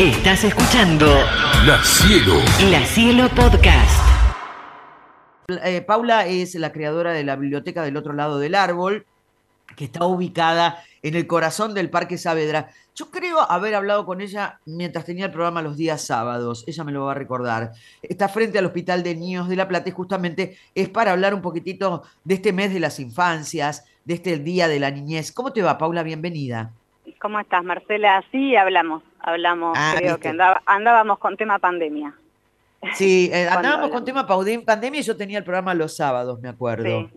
Estás escuchando La Cielo. La Cielo Podcast. Eh, Paula es la creadora de la biblioteca del otro lado del árbol, que está ubicada en el corazón del Parque Saavedra. Yo creo haber hablado con ella mientras tenía el programa los días sábados, ella me lo va a recordar. Está frente al Hospital de Niños de La Plata y justamente es para hablar un poquitito de este mes de las infancias, de este Día de la Niñez. ¿Cómo te va, Paula? Bienvenida. ¿Cómo estás, Marcela? Sí, hablamos, hablamos, Ah, creo ¿viste? que andaba- andábamos con tema pandemia. Sí, eh, andábamos con tema pandemia y yo tenía el programa los sábados, me acuerdo.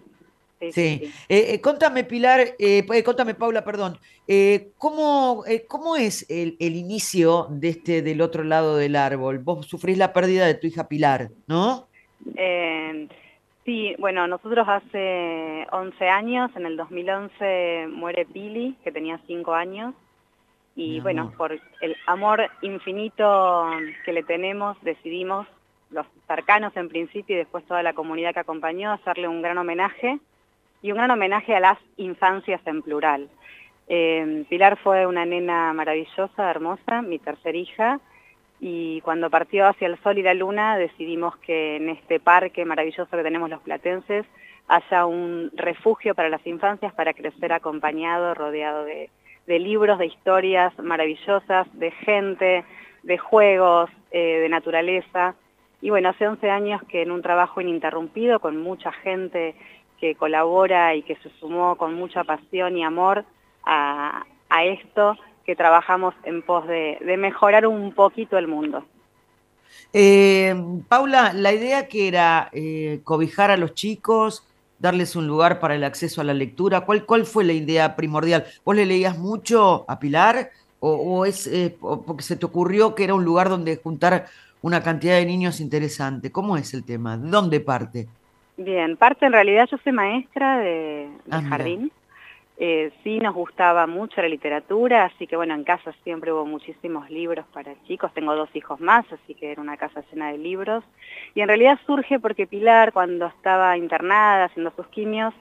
Sí, sí, Sí. Eh, eh, contame, Pilar, eh, eh, contame, Paula, perdón, eh, ¿cómo, eh, cómo es el, el inicio de este del otro lado del árbol? Vos sufrís la pérdida de tu hija Pilar, ¿no? Sí, bueno, nosotros hace 11 años, en el 2011 muere Pili, que tenía 5 años, y Mi bueno, amor. por el amor infinito que le tenemos, decidimos, los cercanos en principio y después toda la comunidad que acompañó, hacerle un gran homenaje, y un gran homenaje a las infancias en plural. Eh, Pilar fue una nena maravillosa, hermosa, mi tercer hija, y cuando partió hacia el sol y la luna decidimos que en este parque maravilloso que tenemos los platenses haya un refugio para las infancias para crecer acompañado, rodeado de, libros, de historias maravillosas, de gente, de juegos, eh, de naturaleza. Y bueno, hace 11 años que en un trabajo ininterrumpido con mucha gente que colabora y que se sumó con mucha pasión y amor a esto, que trabajamos en pos de, de mejorar un poquito el mundo. Eh, Paula, la idea que era eh, cobijar a los chicos, darles un lugar para el acceso a la lectura, ¿cuál, cuál fue la idea primordial? ¿Vos le leías mucho a Pilar o, o es eh, porque se te ocurrió que era un lugar donde juntar una cantidad de niños interesante? ¿Cómo es el tema? ¿De dónde parte? Bien, parte en realidad yo soy maestra de, de Ah, mira. Eh, sí nos gustaba mucho la literatura, así que bueno, en casa siempre hubo muchísimos libros para chicos. Tengo dos hijos más, así que era una casa llena de libros. Y en realidad surge porque Pilar, cuando estaba internada haciendo sus quimios,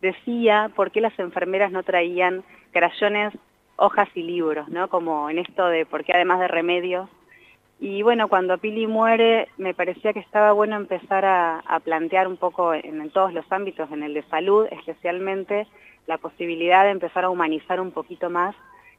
decía por qué las enfermeras no traían crayones, hojas y libros, ¿no? Como en esto de por qué además de remedios y bueno, cuando Pili muere, me parecía que estaba bueno empezar a, a plantear un poco en, en todos los ámbitos, en el de salud especialmente, la posibilidad de empezar a humanizar un poquito más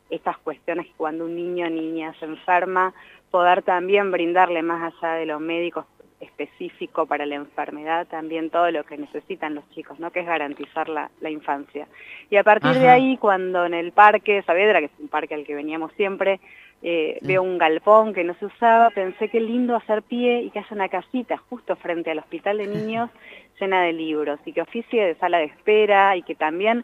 estas cuestiones cuando un niño o niña se enferma, poder también brindarle más allá de los médicos específico para la enfermedad, también todo lo que necesitan los chicos, ¿no? que es garantizar la, la infancia. Y a partir de ahí, cuando en el parque Saavedra, que es un parque al que veníamos siempre, eh, veo un galpón que no se usaba, pensé qué lindo hacer pie y que haya una casita justo frente al hospital de niños llena de libros y que oficie de sala de espera y que también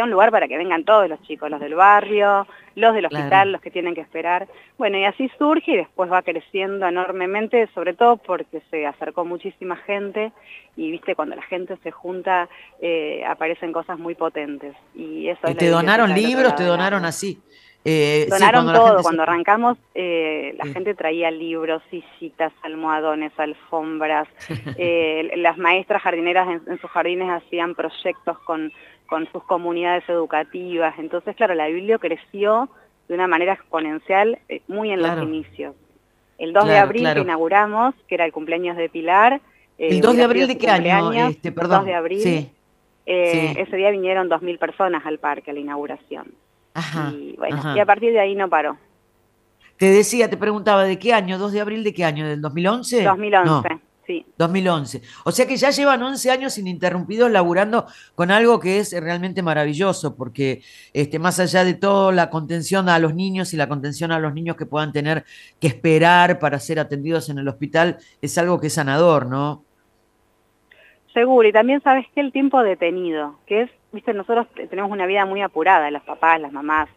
sea un lugar para que vengan todos los chicos, los del barrio, los del Claro. hospital, los que tienen que esperar. Bueno, y así surge y después va creciendo enormemente, sobre todo porque se acercó muchísima gente y viste, cuando la gente se junta eh, aparecen cosas muy potentes. Y eso ¿Y es la te donaron libros? ¿Te donaron así? Eh, sí, Donaron cuando todo, se- cuando arrancamos eh, la Sí. gente traía libros, sillitas, almohadones, alfombras, eh, las maestras jardineras en, en sus jardines hacían proyectos con, con sus comunidades educativas, entonces claro, la biblio creció de una manera exponencial eh, muy en Claro. los inicios. El 2 de abril claro. que inauguramos, que era el cumpleaños de Pilar. eh, ¿El 2 de abril de qué año? Este, perdón. 2 de abril. Sí. eh, sí. Ese día vinieron 2.000 personas al parque a la inauguración. Ajá. y bueno, ajá. y a partir de ahí no paró. Te decía, te preguntaba, ¿de qué año? ¿2 de abril de qué año? ¿Del 2011? 2011, No, sí. 2011. O sea que ya llevan 11 años ininterrumpidos laburando con algo que es realmente maravilloso, porque este, más allá de todo, la contención a los niños y la contención a los niños que puedan tener que esperar para ser atendidos en el hospital es algo que es sanador, ¿no? Seguro, y también sabes que el tiempo detenido, que es, viste, nosotros te- tenemos una vida muy apurada, los papás, las mamás,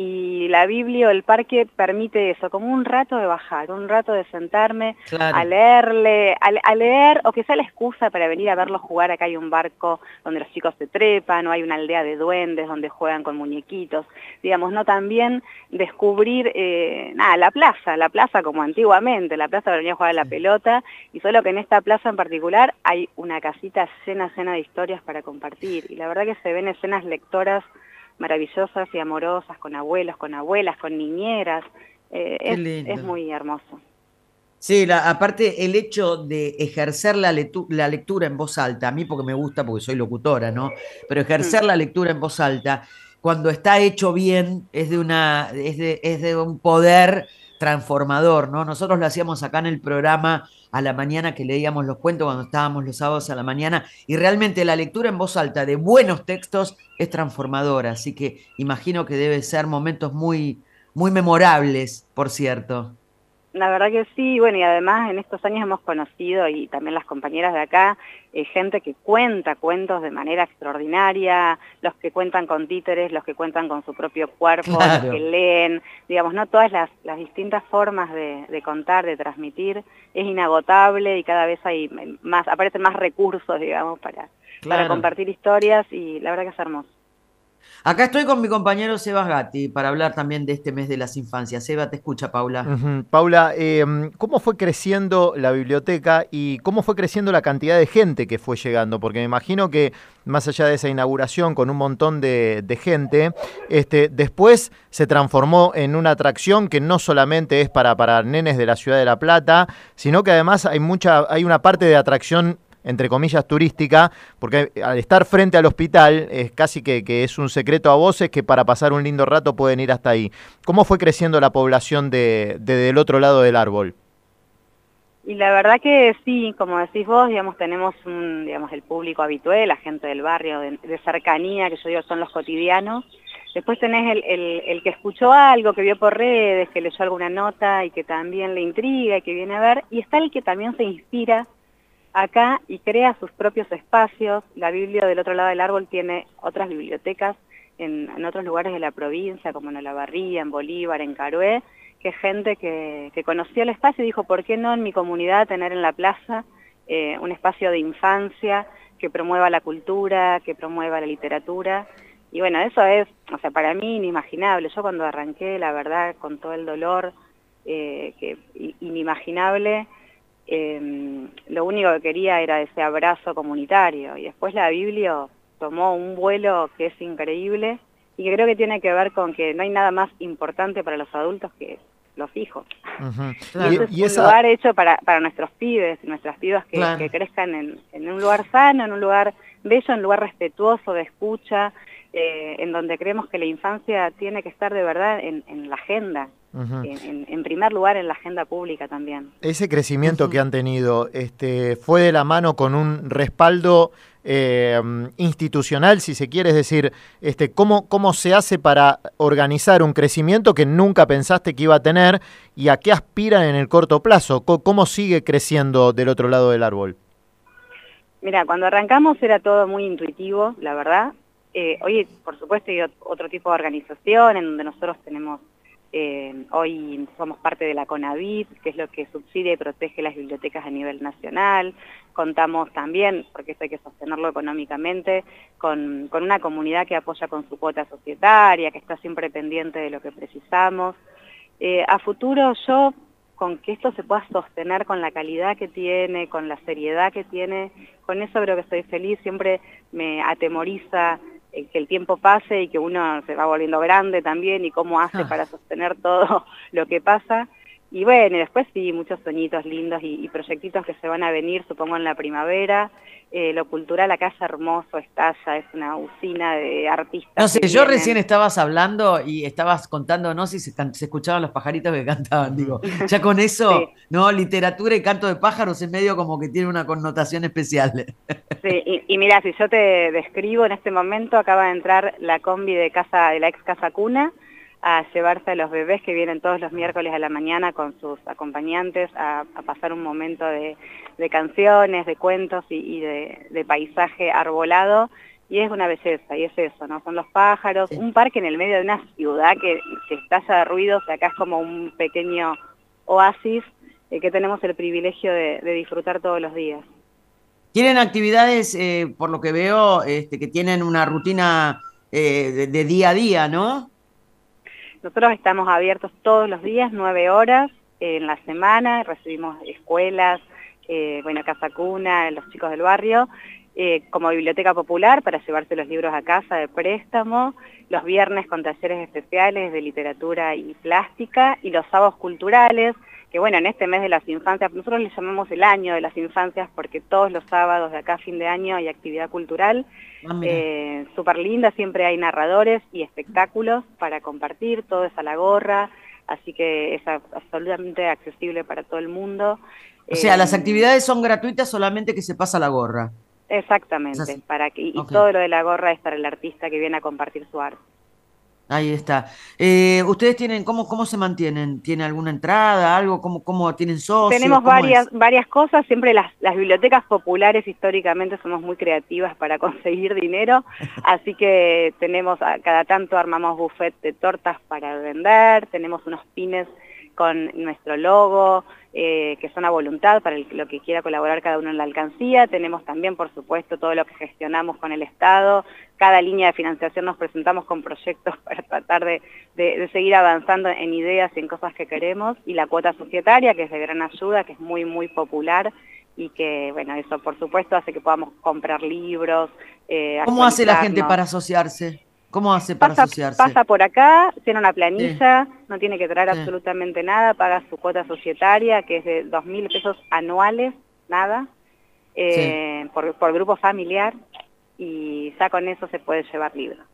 y la Biblia o el parque permite eso, como un rato de bajar, un rato de sentarme Claro. a leerle, a, le- a leer, o que sea la excusa para venir a verlos jugar, acá hay un barco donde los chicos se trepan, o hay una aldea de duendes donde juegan con muñequitos, digamos, no también descubrir, eh, nada, la plaza, la plaza como antiguamente, la plaza donde venía a jugar a la pelota, y solo que en esta plaza en particular hay una casita llena, llena de historias para compartir, y la verdad que se ven escenas lectoras maravillosas y amorosas con abuelos, con abuelas, con niñeras, Eh, es, muy hermoso. Sí, la, aparte el hecho de ejercer la, la, lectura en voz alta, a mí porque me gusta, porque soy locutora, ¿no? Pero ejercer mm. la lectura en voz alta, cuando está hecho bien, es de, una, es de, es de un poder transformador, ¿no? Nosotros lo hacíamos acá en el programa a la mañana que leíamos los cuentos cuando estábamos los sábados a la mañana y realmente la lectura en voz alta de buenos textos es transformadora, así que imagino que debe ser momentos muy muy memorables, por cierto. La verdad que sí, bueno, y además en estos años hemos conocido, y también las compañeras de acá, eh, gente que cuenta cuentos de manera extraordinaria, los que cuentan con títeres, los que cuentan con su propio cuerpo, los que leen, digamos, no todas las, distintas formas de, contar, de transmitir, es inagotable y cada vez hay más, aparecen más recursos, digamos, para, para compartir historias y la verdad que es hermoso. Acá estoy con mi compañero Sebas Gatti para hablar también de este mes de las infancias. Seba, te escucha, Paula. Paula, em, ¿cómo fue creciendo la biblioteca y cómo fue creciendo la cantidad de gente que fue llegando? Porque me imagino que más allá de esa inauguración con un montón de, gente, este, después se transformó en una atracción que no solamente es para, para nenes de la ciudad de La Plata, sino que además hay, mucha, hay una parte de atracción entre comillas, turística, porque al estar frente al hospital es casi que, es un secreto a voces que para pasar un lindo rato pueden ir hasta ahí. ¿Cómo fue creciendo la población de, del otro lado del árbol? Y la verdad que sí, como decís vos, digamos, tenemos un, digamos, el público habitual, la gente del barrio, de, cercanía, que yo digo son los cotidianos. Después tenés el, el, el, que escuchó algo, que vio por redes, que leyó alguna nota y que también le intriga y que viene a ver. Y está el que también se inspira acá y crea sus propios espacios. La Biblia del otro lado del árbol tiene otras bibliotecas en, otros lugares de la provincia, como en Olavarría, en Bolívar, en Carué, que gente que, conoció el espacio y dijo, ¿por qué no en mi comunidad tener en la plaza eh, un espacio de infancia que promueva la cultura, que promueva la literatura? Y bueno, eso es, o sea, para mí inimaginable. Yo cuando arranqué, la verdad, con todo el dolor eh, inimaginable, Em, lo único que quería era ese abrazo comunitario. Y después la Biblia tomó un vuelo que es increíble y que creo que tiene que ver con que no hay nada más importante para los adultos que los hijos. y, es un lugar hecho para, para nuestros pibes, nuestras pibas que, crezcan en, un lugar sano, en un lugar bello, en un lugar respetuoso de escucha, eh, en donde creemos que la infancia tiene que estar de verdad en, en la agenda, en, primer lugar en la agenda pública también. Ese crecimiento que han tenido este, fue de la mano con un respaldo eh, institucional, si se quiere, es decir, este, ¿cómo, ¿cómo se hace para organizar un crecimiento que nunca pensaste que iba a tener y a qué aspiran en el corto plazo? ¿Cómo, sigue creciendo del otro lado del árbol? Mira, cuando arrancamos era todo muy intuitivo, la verdad. Eh, hoy, por supuesto, hay otro tipo de organización en donde nosotros tenemos eh, hoy somos parte de la CONAVIT, que es lo que subsidia y protege las bibliotecas a nivel nacional. Contamos también, porque esto hay que sostenerlo económicamente, con, una comunidad que apoya con su cuota societaria, que está siempre pendiente de lo que precisamos. Eh, a futuro yo, con que esto se pueda sostener con la calidad que tiene, con la seriedad que tiene, con eso creo que estoy feliz, siempre me atemoriza que el tiempo pase y que uno se va volviendo grande también y cómo hace ah. para sostener todo lo que pasa. Y bueno, después sí, muchos sueñitos lindos y, proyectitos que se van a venir, supongo, en la primavera. Eh, lo cultural acá es hermoso, estalla, es una usina de artistas. No sé, yo recién estabas hablando y estabas contando, no sé si se, escuchaban los pajaritos que cantaban, digo, ya con eso, ¿no? Literatura y canto de pájaros en medio como que tiene una connotación especial. Sí, y, y mira, si yo te describo en este momento, acaba de entrar la combi de casa, de la ex Casa Cuna, a llevarse a los bebés que vienen todos los miércoles a la mañana con sus acompañantes a, pasar un momento de, canciones, de cuentos y, de, paisaje arbolado. Y es una belleza, y es eso, ¿no? Son los pájaros, un parque en el medio de una ciudad que, que estalla de ruidos, y acá es como un pequeño oasis eh, que tenemos el privilegio de, disfrutar todos los días. Tienen actividades, eh, por lo que veo, este, que tienen una rutina eh, de, día a día, ¿no? Nosotros estamos abiertos todos los días, nueve horas en la semana, recibimos escuelas, eh, bueno, Casa Cuna, los chicos del barrio, eh, como biblioteca popular para llevarse los libros a casa de préstamo, los viernes con talleres especiales de literatura y plástica y los sábados culturales, que bueno, en este mes de las infancias, nosotros le llamamos el año de las infancias porque todos los sábados de acá a fin de año hay actividad cultural, ah, eh, súper linda, siempre hay narradores y espectáculos para compartir, todo es a la gorra, así que es absolutamente accesible para todo el mundo. O sea, las eh, actividades son gratuitas solamente que se pasa la gorra. Exactamente, para que, y todo lo de la gorra es para el artista que viene a compartir su arte. Ahí está. Eh, ¿Ustedes tienen, cómo, cómo se mantienen? ¿Tiene alguna entrada, algo? ¿Cómo, cómo tienen socios? Tenemos varias, varias cosas. Siempre las, las bibliotecas populares históricamente somos muy creativas para conseguir dinero. así que tenemos, cada tanto armamos buffet de tortas para vender. Tenemos unos pines con nuestro logo, eh, que son a voluntad para lo que quiera colaborar cada uno en la alcancía. Tenemos también, por supuesto, todo lo que gestionamos con el Estado. Cada línea de financiación nos presentamos con proyectos para tratar de, de, seguir avanzando en ideas y en cosas que queremos. Y la cuota societaria, que es de gran ayuda, que es muy, muy popular y que, bueno, eso por supuesto hace que podamos comprar libros. Eh, ¿Cómo hace la gente para asociarse? ¿Cómo hace para asociarse? Pasa por acá, tiene una planilla, no tiene que traer absolutamente nada, paga su cuota societaria, que es de dos mil pesos anuales, nada, eh, por, por, grupo familiar, y ya con eso se puede llevar libros.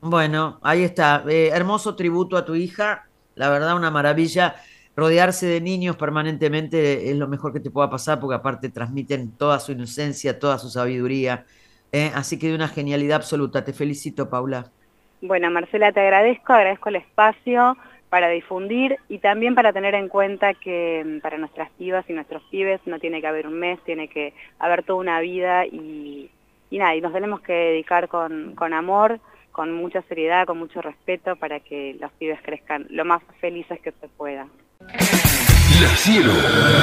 Bueno, ahí está. Eh, hermoso tributo a tu hija, la verdad una maravilla. Rodearse de niños permanentemente es lo mejor que te pueda pasar, porque aparte transmiten toda su inocencia, toda su sabiduría ¿eh? así que de una genialidad absoluta. Te felicito, Paula. Bueno, Marcela, te agradezco, agradezco el espacio para difundir y también para tener en cuenta que mm, para nuestras pibas y nuestros pibes no tiene que haber un mes, tiene que haber toda una vida y, nada, y nos tenemos que dedicar con, con amor, con mucha seriedad, con mucho respeto para que los pibes crezcan lo más felices que se pueda. La Cielo,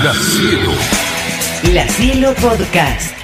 La Cielo. La Cielo Podcast.